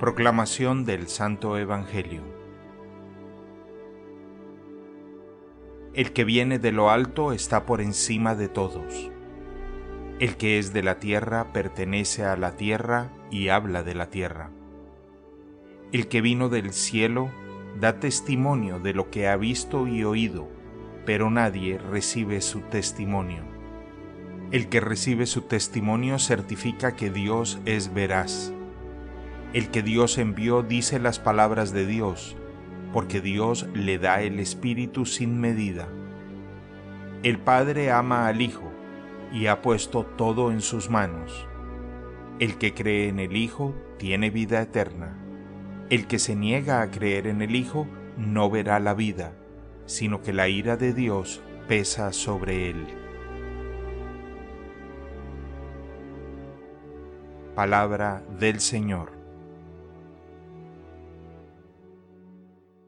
Proclamación del Santo Evangelio El que viene de lo alto está por encima de todos. El que es de la tierra pertenece a la tierra y habla de la tierra. El que vino del cielo da testimonio de lo que ha visto y oído, pero nadie recibe su testimonio. El que recibe su testimonio certifica que Dios es veraz el que Dios envió dice las palabras de Dios, porque Dios le da el Espíritu sin medida. El Padre ama al Hijo y ha puesto todo en sus manos. El que cree en el Hijo tiene vida eterna. El que se niega a creer en el Hijo no verá la vida, sino que la ira de Dios pesa sobre él. Palabra del Señor.